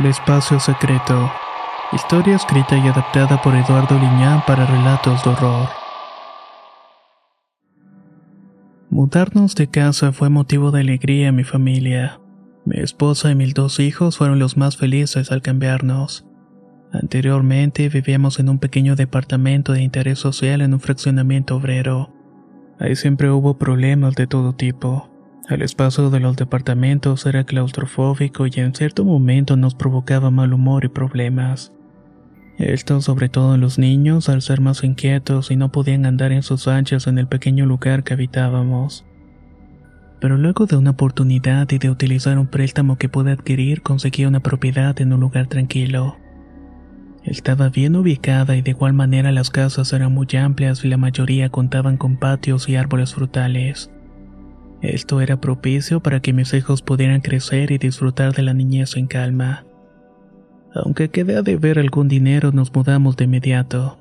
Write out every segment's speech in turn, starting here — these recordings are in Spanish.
El espacio secreto. Historia escrita y adaptada por Eduardo Liñán para relatos de horror. Mudarnos de casa fue motivo de alegría en mi familia. Mi esposa y mis dos hijos fueron los más felices al cambiarnos. Anteriormente vivíamos en un pequeño departamento de interés social en un fraccionamiento obrero. Ahí siempre hubo problemas de todo tipo. El espacio de los departamentos era claustrofóbico y en cierto momento nos provocaba mal humor y problemas. Esto sobre todo en los niños al ser más inquietos y no podían andar en sus anchas en el pequeño lugar que habitábamos. Pero luego de una oportunidad y de utilizar un préstamo que pude adquirir conseguí una propiedad en un lugar tranquilo. Estaba bien ubicada y de igual manera las casas eran muy amplias y la mayoría contaban con patios y árboles frutales. Esto era propicio para que mis hijos pudieran crecer y disfrutar de la niñez en calma. Aunque quedé a deber algún dinero, nos mudamos de inmediato.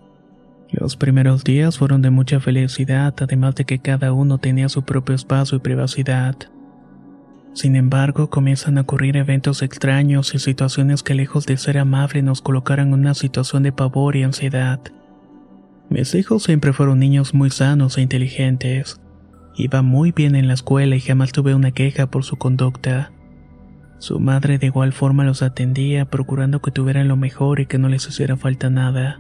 Los primeros días fueron de mucha felicidad, además de que cada uno tenía su propio espacio y privacidad. Sin embargo, comienzan a ocurrir eventos extraños y situaciones que lejos de ser amables nos colocaron en una situación de pavor y ansiedad. Mis hijos siempre fueron niños muy sanos e inteligentes. Iba muy bien en la escuela y jamás tuve una queja por su conducta. Su madre de igual forma los atendía, procurando que tuvieran lo mejor y que no les hiciera falta nada.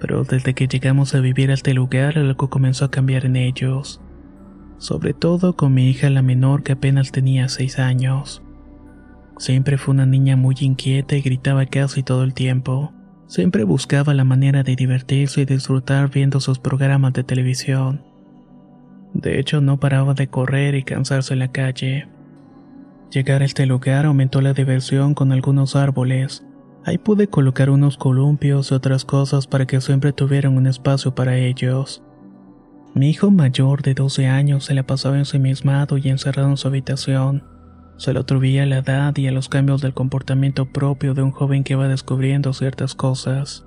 Pero desde que llegamos a vivir a este lugar, algo comenzó a cambiar en ellos. Sobre todo con mi hija la menor que apenas tenía seis años. Siempre fue una niña muy inquieta y gritaba casi todo el tiempo. Siempre buscaba la manera de divertirse y disfrutar viendo sus programas de televisión. De hecho, no paraba de correr y cansarse en la calle. Llegar a este lugar aumentó la diversión con algunos árboles. Ahí pude colocar unos columpios y otras cosas para que siempre tuvieran un espacio para ellos. Mi hijo mayor de 12 años se la pasaba ensimismado y encerrado en su habitación. Se lo atribuía a la edad y a los cambios del comportamiento propio de un joven que va descubriendo ciertas cosas.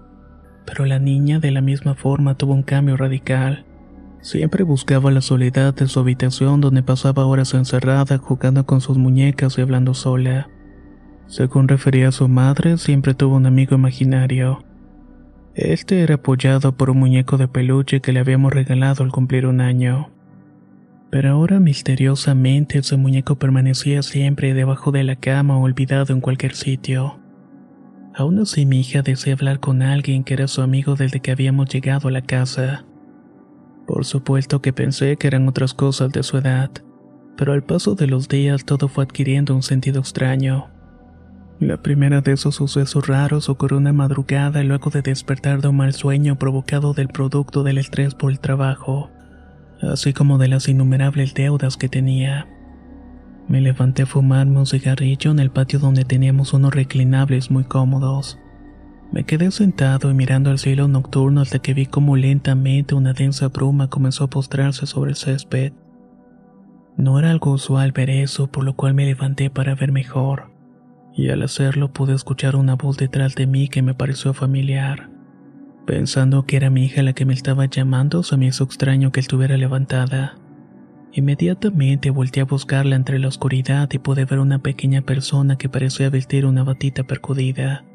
Pero la niña de la misma forma tuvo un cambio radical. Siempre buscaba la soledad de su habitación donde pasaba horas encerrada jugando con sus muñecas y hablando sola. Según refería a su madre, siempre tuvo un amigo imaginario. Este era apoyado por un muñeco de peluche que le habíamos regalado al cumplir un año. Pero ahora misteriosamente ese muñeco permanecía siempre debajo de la cama o olvidado en cualquier sitio. Aún así mi hija desea hablar con alguien que era su amigo desde que habíamos llegado a la casa. Por supuesto que pensé que eran otras cosas de su edad, pero al paso de los días todo fue adquiriendo un sentido extraño. La primera de esos sucesos raros ocurrió una madrugada luego de despertar de un mal sueño provocado del producto del estrés por el trabajo, así como de las innumerables deudas que tenía. Me levanté a fumarme un cigarrillo en el patio donde teníamos unos reclinables muy cómodos. Me quedé sentado y mirando al cielo nocturno hasta que vi cómo lentamente una densa bruma comenzó a postrarse sobre el césped. No era algo usual ver eso, por lo cual me levanté para ver mejor, y al hacerlo pude escuchar una voz detrás de mí que me pareció familiar. Pensando que era mi hija la que me estaba llamando, se me hizo extraño que estuviera levantada. Inmediatamente volteé a buscarla entre la oscuridad y pude ver una pequeña persona que parecía vestir una batita percudida.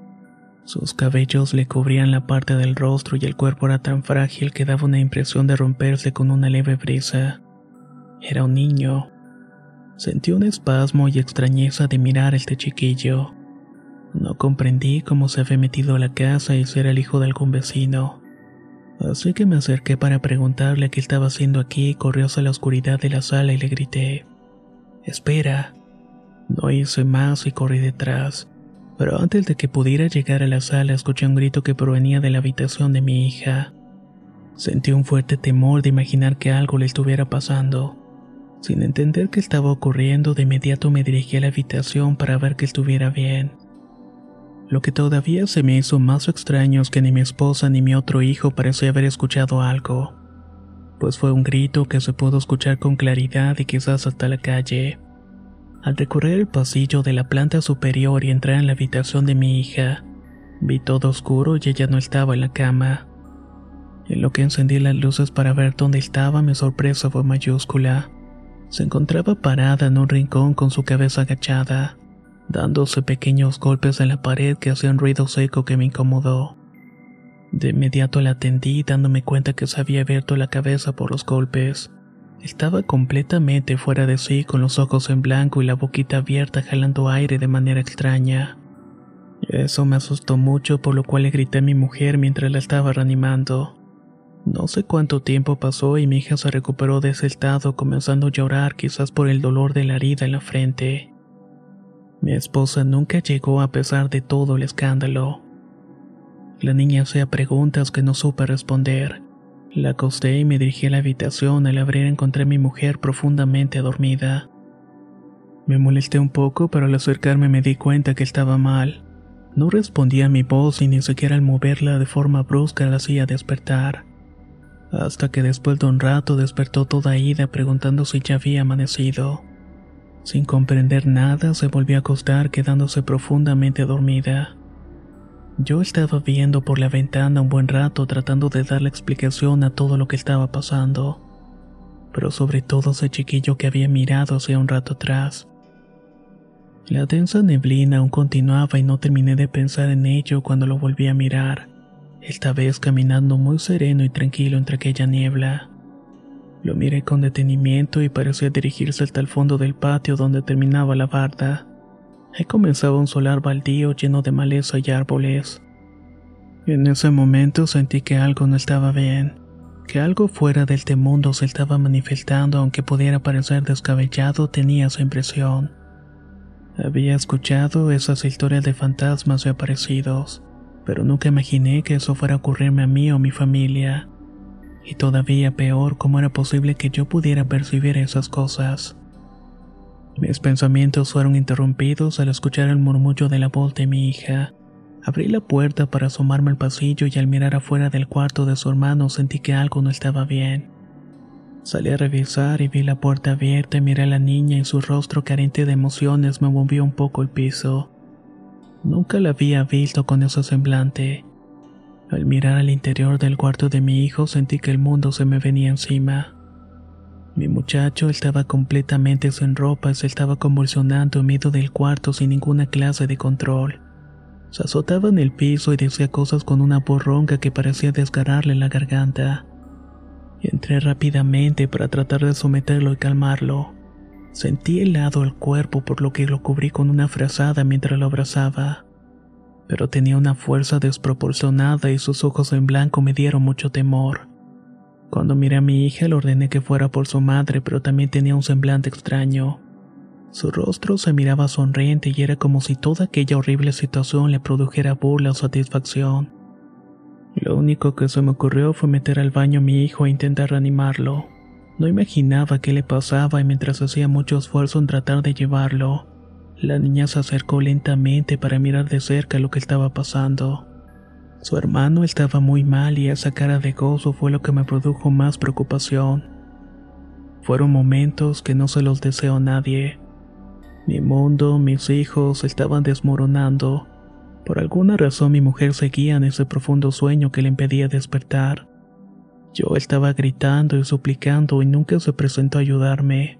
Sus cabellos le cubrían la parte del rostro y el cuerpo era tan frágil que daba una impresión de romperse con una leve brisa. Era un niño. Sentí un espasmo y extrañeza de mirar a este chiquillo. No comprendí cómo se había metido a la casa y si era el hijo de algún vecino. Así que me acerqué para preguntarle qué estaba haciendo aquí y corrió hacia la oscuridad de la sala y le grité. Espera. No hice más y corrí detrás. Pero antes de que pudiera llegar a la sala escuché un grito que provenía de la habitación de mi hija. Sentí un fuerte temor de imaginar que algo le estuviera pasando. Sin entender qué estaba ocurriendo, de inmediato me dirigí a la habitación para ver que estuviera bien. Lo que todavía se me hizo más extraño es que ni mi esposa ni mi otro hijo parecía haber escuchado algo, pues fue un grito que se pudo escuchar con claridad y quizás hasta la calle. Al recorrer el pasillo de la planta superior y entrar en la habitación de mi hija, vi todo oscuro y ella no estaba en la cama. En lo que encendí las luces para ver dónde estaba, mi sorpresa fue mayúscula. Se encontraba parada en un rincón con su cabeza agachada dándose pequeños golpes en la pared que hacían ruido seco que me incomodó. De inmediato la atendí dándome cuenta que se había abierto la cabeza por los golpes. Estaba completamente fuera de sí con los ojos en blanco y la boquita abierta jalando aire de manera extraña. Eso me asustó mucho por lo cual le grité a mi mujer mientras la estaba reanimando. No sé cuánto tiempo pasó y mi hija se recuperó de ese estado comenzando a llorar quizás por el dolor de la herida en la frente. Mi esposa nunca llegó a pesar de todo el escándalo. La niña hacía preguntas que no supe responder. La acosté y me dirigí a la habitación. Al abrir encontré a mi mujer profundamente dormida. Me molesté un poco, pero al acercarme me di cuenta que estaba mal. No respondía a mi voz y ni siquiera al moverla de forma brusca la hacía despertar. Hasta que después de un rato despertó toda ida preguntando si ya había amanecido. Sin comprender nada, se volvió a acostar quedándose profundamente dormida. Yo estaba viendo por la ventana un buen rato tratando de darle explicación a todo lo que estaba pasando, pero sobre todo ese chiquillo que había mirado hace un rato atrás. La densa neblina aún continuaba y no terminé de pensar en ello cuando lo volví a mirar, esta vez caminando muy sereno y tranquilo entre aquella niebla. Lo miré con detenimiento y parecía dirigirse hasta el fondo del patio donde terminaba la barda. Ahí comenzaba un solar baldío lleno de maleza y árboles. En ese momento sentí que algo no estaba bien, que algo fuera de este mundo se estaba manifestando aunque pudiera parecer descabellado tenía esa impresión. Había escuchado esas historias de fantasmas y aparecidos, pero nunca imaginé que eso fuera a ocurrirme a mí o a mi familia. Y todavía peor, cómo era posible que yo pudiera percibir esas cosas. Mis pensamientos fueron interrumpidos al escuchar el murmullo de la voz de mi hija. Abrí la puerta para asomarme al pasillo y al mirar afuera del cuarto de su hermano sentí que algo no estaba bien. Salí a revisar y vi la puerta abierta y miré a la niña y su rostro carente de emociones me movió un poco el piso. Nunca la había visto con ese semblante. Al mirar al interior del cuarto de mi hijo sentí que el mundo se me venía encima. Mi muchacho estaba completamente sin ropa y se estaba convulsionando en medio del cuarto sin ninguna clase de control. Se azotaba en el piso y decía cosas con una voz que parecía desgarrarle la garganta. Entré rápidamente para tratar de someterlo y calmarlo. Sentí helado el cuerpo por lo que lo cubrí con una frazada mientras lo abrazaba pero tenía una fuerza desproporcionada y sus ojos en blanco me dieron mucho temor. Cuando miré a mi hija le ordené que fuera por su madre, pero también tenía un semblante extraño. Su rostro se miraba sonriente y era como si toda aquella horrible situación le produjera burla o satisfacción. Lo único que se me ocurrió fue meter al baño a mi hijo e intentar reanimarlo. No imaginaba qué le pasaba y mientras hacía mucho esfuerzo en tratar de llevarlo, la niña se acercó lentamente para mirar de cerca lo que estaba pasando. Su hermano estaba muy mal y esa cara de gozo fue lo que me produjo más preocupación. Fueron momentos que no se los deseo a nadie. Mi mundo, mis hijos estaban desmoronando. Por alguna razón mi mujer seguía en ese profundo sueño que le impedía despertar. Yo estaba gritando y suplicando y nunca se presentó a ayudarme.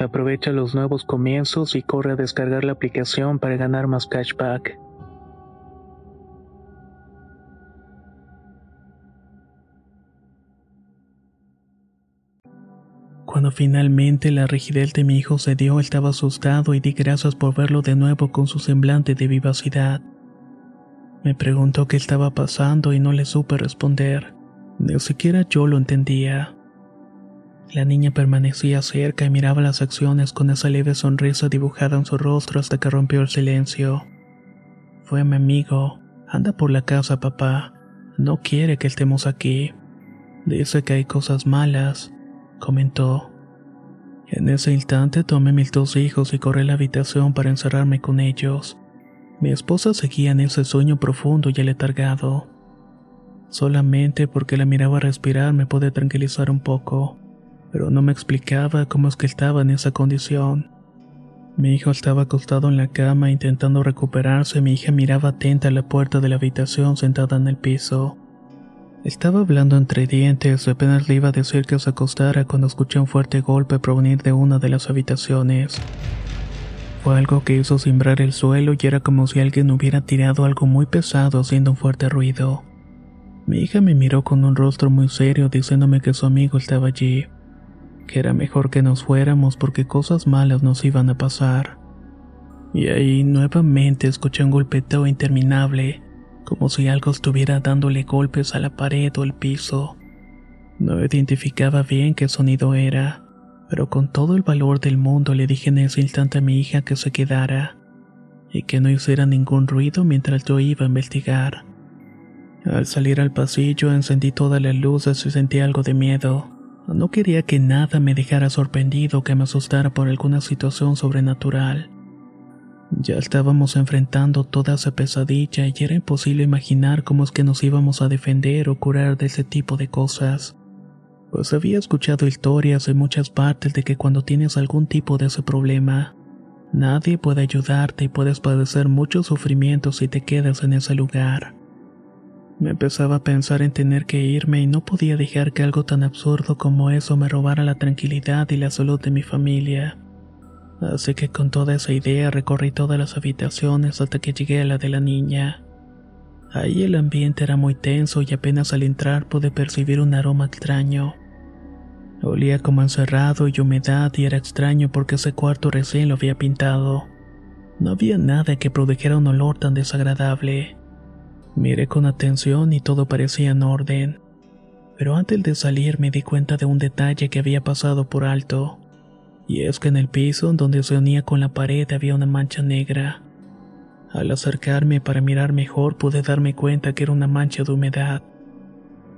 Aprovecha los nuevos comienzos y corre a descargar la aplicación para ganar más cashback. Cuando finalmente la rigidez de mi hijo se dio, estaba asustado y di gracias por verlo de nuevo con su semblante de vivacidad. Me preguntó qué estaba pasando y no le supe responder. Ni siquiera yo lo entendía. La niña permanecía cerca y miraba las acciones con esa leve sonrisa dibujada en su rostro hasta que rompió el silencio. Fue mi amigo. Anda por la casa, papá. No quiere que estemos aquí. Dice que hay cosas malas, comentó. En ese instante tomé mis dos hijos y corrí a la habitación para encerrarme con ellos. Mi esposa seguía en ese sueño profundo y aletargado. Solamente porque la miraba respirar me pude tranquilizar un poco pero no me explicaba cómo es que estaba en esa condición. Mi hijo estaba acostado en la cama intentando recuperarse y mi hija miraba atenta a la puerta de la habitación sentada en el piso. Estaba hablando entre dientes apenas le iba a decir que se acostara cuando escuché un fuerte golpe provenir de una de las habitaciones. Fue algo que hizo cimbrar el suelo y era como si alguien hubiera tirado algo muy pesado haciendo un fuerte ruido. Mi hija me miró con un rostro muy serio diciéndome que su amigo estaba allí que era mejor que nos fuéramos porque cosas malas nos iban a pasar. Y ahí nuevamente escuché un golpeteo interminable, como si algo estuviera dándole golpes a la pared o el piso. No identificaba bien qué sonido era, pero con todo el valor del mundo le dije en ese instante a mi hija que se quedara y que no hiciera ningún ruido mientras yo iba a investigar. Al salir al pasillo encendí todas las luces y sentí algo de miedo. No quería que nada me dejara sorprendido que me asustara por alguna situación sobrenatural. Ya estábamos enfrentando toda esa pesadilla y era imposible imaginar cómo es que nos íbamos a defender o curar de ese tipo de cosas. Pues había escuchado historias en muchas partes de que cuando tienes algún tipo de ese problema, nadie puede ayudarte y puedes padecer mucho sufrimiento si te quedas en ese lugar. Me empezaba a pensar en tener que irme y no podía dejar que algo tan absurdo como eso me robara la tranquilidad y la salud de mi familia. Así que con toda esa idea recorrí todas las habitaciones hasta que llegué a la de la niña. Ahí el ambiente era muy tenso y apenas al entrar pude percibir un aroma extraño. Olía como encerrado y humedad y era extraño porque ese cuarto recién lo había pintado. No había nada que produjera un olor tan desagradable. Miré con atención y todo parecía en orden. Pero antes de salir me di cuenta de un detalle que había pasado por alto. Y es que en el piso donde se unía con la pared había una mancha negra. Al acercarme para mirar mejor pude darme cuenta que era una mancha de humedad.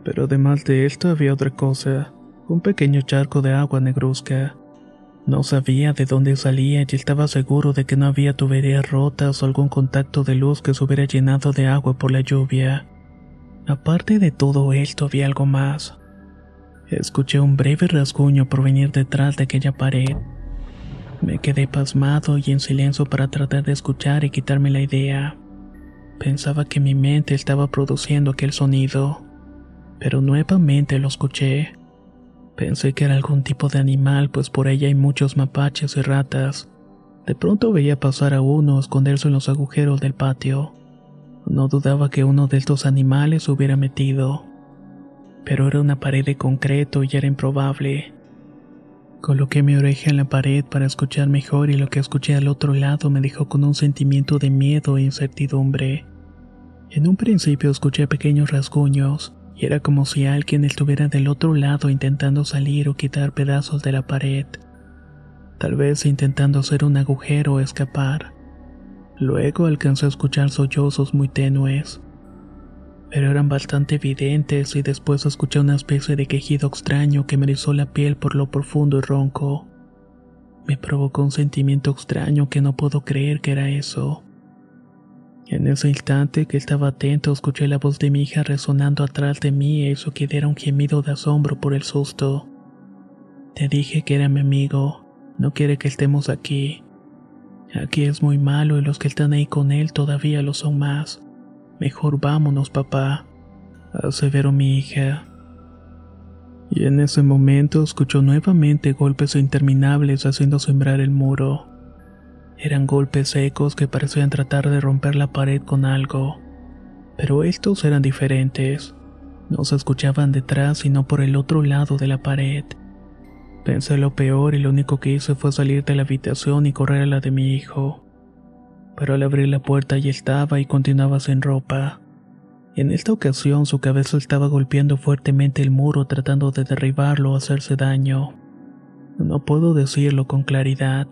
Pero además de esto había otra cosa, un pequeño charco de agua negruzca. No sabía de dónde salía y estaba seguro de que no había tuberías rotas o algún contacto de luz que se hubiera llenado de agua por la lluvia. Aparte de todo esto había algo más. Escuché un breve rasguño provenir detrás de aquella pared. Me quedé pasmado y en silencio para tratar de escuchar y quitarme la idea. Pensaba que mi mente estaba produciendo aquel sonido, pero nuevamente lo escuché. Pensé que era algún tipo de animal, pues por ella hay muchos mapaches y ratas. De pronto veía pasar a uno esconderse en los agujeros del patio. No dudaba que uno de estos animales hubiera metido. Pero era una pared de concreto y era improbable. Coloqué mi oreja en la pared para escuchar mejor y lo que escuché al otro lado me dejó con un sentimiento de miedo e incertidumbre. En un principio escuché pequeños rasguños, y era como si alguien estuviera del otro lado intentando salir o quitar pedazos de la pared. Tal vez intentando hacer un agujero o escapar. Luego alcancé a escuchar sollozos muy tenues pero eran bastante evidentes y después escuché una especie de quejido extraño que me erizó la piel por lo profundo y ronco. Me provocó un sentimiento extraño que no puedo creer que era eso. En ese instante que estaba atento escuché la voz de mi hija resonando atrás de mí e hizo que diera un gemido de asombro por el susto. Te dije que era mi amigo, no quiere que estemos aquí. Aquí es muy malo y los que están ahí con él todavía lo son más. Mejor vámonos, papá, aseveró mi hija. Y en ese momento escuchó nuevamente golpes interminables haciendo sembrar el muro. Eran golpes secos que parecían tratar de romper la pared con algo. Pero estos eran diferentes. No se escuchaban detrás sino por el otro lado de la pared. Pensé lo peor y lo único que hice fue salir de la habitación y correr a la de mi hijo pero al abrir la puerta ya estaba y continuaba sin ropa. En esta ocasión su cabeza estaba golpeando fuertemente el muro tratando de derribarlo o hacerse daño. No puedo decirlo con claridad,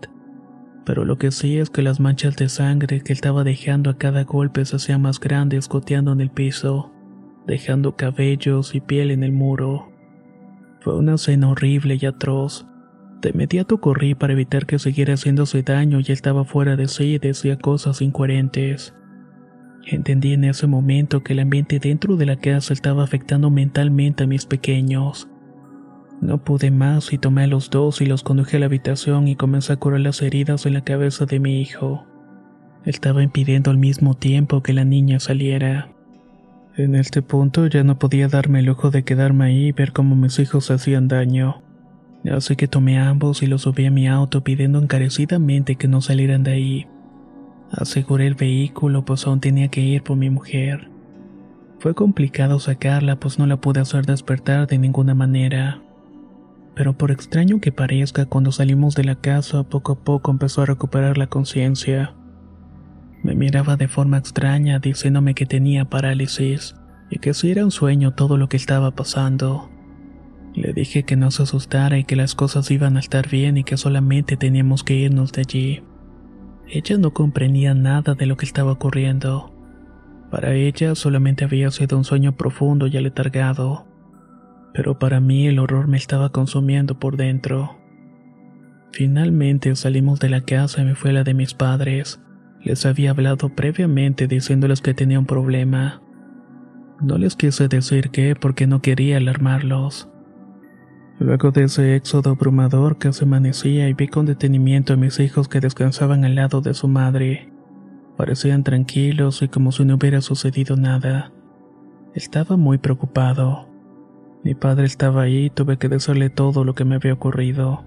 pero lo que sí es que las manchas de sangre que estaba dejando a cada golpe se hacían más grandes goteando en el piso, dejando cabellos y piel en el muro. Fue una escena horrible y atroz, de inmediato corrí para evitar que siguiera haciéndose daño y estaba fuera de sí y decía cosas incoherentes. Entendí en ese momento que el ambiente dentro de la casa estaba afectando mentalmente a mis pequeños. No pude más y tomé a los dos y los conduje a la habitación y comencé a curar las heridas en la cabeza de mi hijo. Estaba impidiendo al mismo tiempo que la niña saliera. En este punto ya no podía darme el lujo de quedarme ahí y ver cómo mis hijos hacían daño. Así que tomé a ambos y los subí a mi auto pidiendo encarecidamente que no salieran de ahí. Aseguré el vehículo pues aún tenía que ir por mi mujer. Fue complicado sacarla pues no la pude hacer despertar de ninguna manera. Pero por extraño que parezca, cuando salimos de la casa poco a poco empezó a recuperar la conciencia. Me miraba de forma extraña diciéndome que tenía parálisis y que si era un sueño todo lo que estaba pasando. Le dije que no se asustara y que las cosas iban a estar bien y que solamente teníamos que irnos de allí. Ella no comprendía nada de lo que estaba ocurriendo. Para ella solamente había sido un sueño profundo y aletargado. Pero para mí el horror me estaba consumiendo por dentro. Finalmente salimos de la casa y me fui a la de mis padres. Les había hablado previamente diciéndoles que tenía un problema. No les quise decir qué porque no quería alarmarlos. Luego de ese éxodo abrumador casi amanecía y vi con detenimiento a mis hijos que descansaban al lado de su madre. Parecían tranquilos y como si no hubiera sucedido nada. Estaba muy preocupado. Mi padre estaba ahí y tuve que decirle todo lo que me había ocurrido.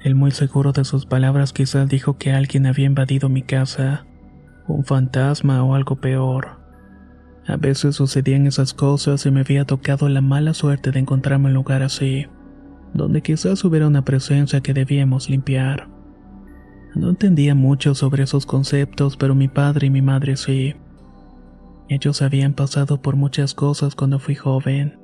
Él muy seguro de sus palabras quizás dijo que alguien había invadido mi casa, un fantasma o algo peor. A veces sucedían esas cosas y me había tocado la mala suerte de encontrarme en un lugar así, donde quizás hubiera una presencia que debíamos limpiar. No entendía mucho sobre esos conceptos, pero mi padre y mi madre sí. Ellos habían pasado por muchas cosas cuando fui joven.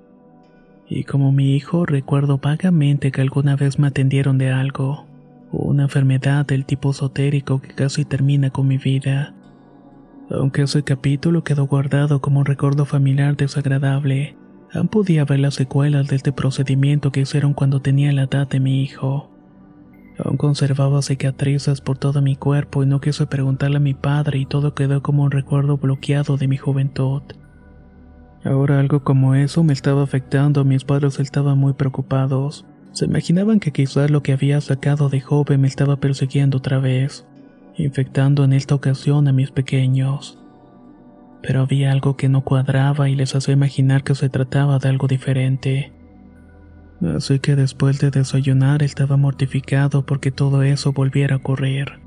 Y como mi hijo, recuerdo vagamente que alguna vez me atendieron de algo, una enfermedad del tipo esotérico que casi termina con mi vida. Aunque ese capítulo quedó guardado como un recuerdo familiar desagradable, aún podía ver las secuelas de este procedimiento que hicieron cuando tenía la edad de mi hijo. Aún conservaba cicatrices por todo mi cuerpo y no quise preguntarle a mi padre y todo quedó como un recuerdo bloqueado de mi juventud. Ahora algo como eso me estaba afectando, mis padres estaban muy preocupados. Se imaginaban que quizás lo que había sacado de joven me estaba persiguiendo otra vez, infectando en esta ocasión a mis pequeños. Pero había algo que no cuadraba y les hacía imaginar que se trataba de algo diferente. Así que después de desayunar estaba mortificado porque todo eso volviera a ocurrir.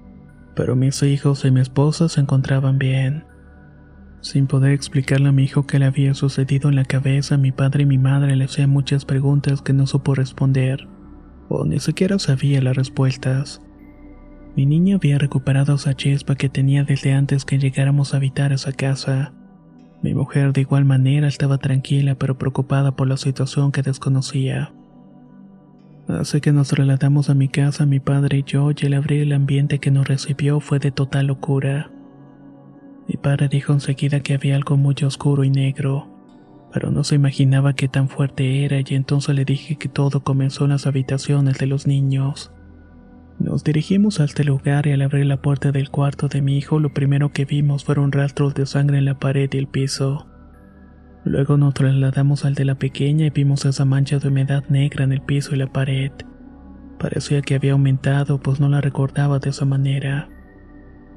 Pero mis hijos y mi esposa se encontraban bien. Sin poder explicarle a mi hijo qué le había sucedido en la cabeza, mi padre y mi madre le hacían muchas preguntas que no supo responder, o ni siquiera sabía las respuestas. Mi niña había recuperado esa chispa que tenía desde antes que llegáramos a habitar esa casa. Mi mujer de igual manera estaba tranquila pero preocupada por la situación que desconocía. Así que nos trasladamos a mi casa, mi padre y yo, y el abrir el ambiente que nos recibió fue de total locura. Mi padre dijo enseguida que había algo muy oscuro y negro, pero no se imaginaba qué tan fuerte era y entonces le dije que todo comenzó en las habitaciones de los niños. Nos dirigimos a este lugar y al abrir la puerta del cuarto de mi hijo lo primero que vimos fueron rastros de sangre en la pared y el piso. Luego nos trasladamos al de la pequeña y vimos esa mancha de humedad negra en el piso y la pared. Parecía que había aumentado, pues no la recordaba de esa manera.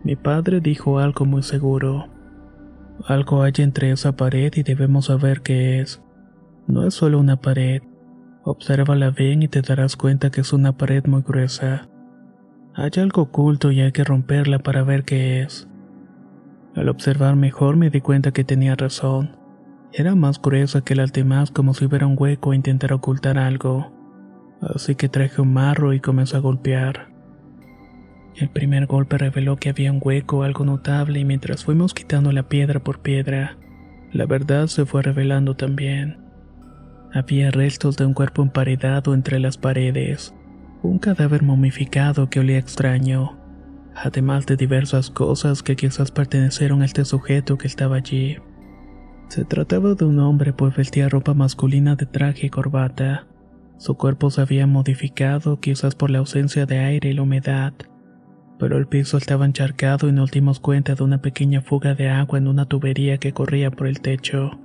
Mi padre dijo algo muy seguro. Algo hay entre esa pared y debemos saber qué es. No es solo una pared. Obsérvala bien y te darás cuenta que es una pared muy gruesa. Hay algo oculto y hay que romperla para ver qué es. Al observar mejor me di cuenta que tenía razón. Era más gruesa que las demás como si hubiera un hueco e intentar ocultar algo. Así que traje un marro y comencé a golpear. El primer golpe reveló que había un hueco algo notable y mientras fuimos quitando la piedra por piedra, la verdad se fue revelando también. Había restos de un cuerpo emparedado entre las paredes, un cadáver momificado que olía extraño, además de diversas cosas que quizás pertenecieron a este sujeto que estaba allí. Se trataba de un hombre pues vestía ropa masculina de traje y corbata. Su cuerpo se había modificado quizás por la ausencia de aire y la humedad, pero el piso estaba encharcado y nos dimos cuenta de una pequeña fuga de agua en una tubería que corría por el techo.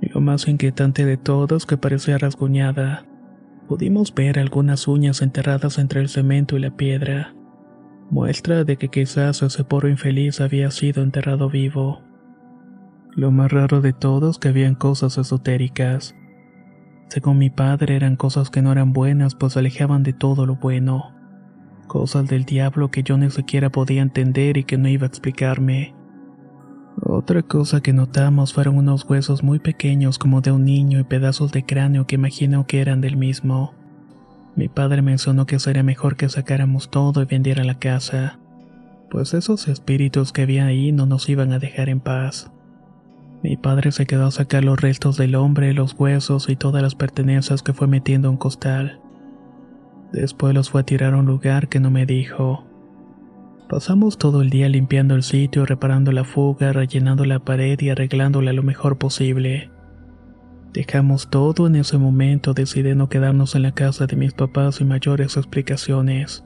Lo más inquietante de todo es que parecía rasguñada. Pudimos ver algunas uñas enterradas entre el cemento y la piedra, muestra de que quizás ese poro infeliz había sido enterrado vivo. Lo más raro de todo es que habían cosas esotéricas. Según mi padre eran cosas que no eran buenas pues alejaban de todo lo bueno. Cosas del diablo que yo ni siquiera podía entender y que no iba a explicarme. Otra cosa que notamos fueron unos huesos muy pequeños como de un niño y pedazos de cráneo que imagino que eran del mismo. Mi padre mencionó que sería mejor que sacáramos todo y vendiera la casa, pues esos espíritus que había ahí no nos iban a dejar en paz. Mi padre se quedó a sacar los restos del hombre, los huesos y todas las pertenencias que fue metiendo en un costal. Después los fue a tirar a un lugar que no me dijo. Pasamos todo el día limpiando el sitio, reparando la fuga, rellenando la pared y arreglándola lo mejor posible. Dejamos todo en ese momento, decidí no quedarnos en la casa de mis papás sin mayores explicaciones.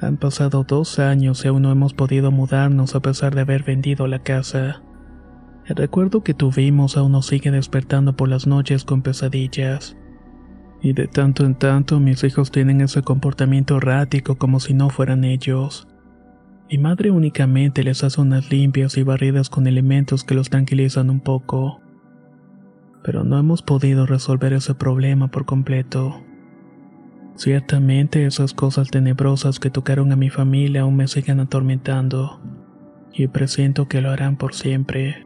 Han pasado dos años y aún no hemos podido mudarnos a pesar de haber vendido la casa. El recuerdo que tuvimos aún nos sigue despertando por las noches con pesadillas. Y de tanto en tanto mis hijos tienen ese comportamiento errático como si no fueran ellos. Mi madre únicamente les hace unas limpias y barridas con elementos que los tranquilizan un poco. Pero no hemos podido resolver ese problema por completo. Ciertamente esas cosas tenebrosas que tocaron a mi familia aún me siguen atormentando, y presiento que lo harán por siempre.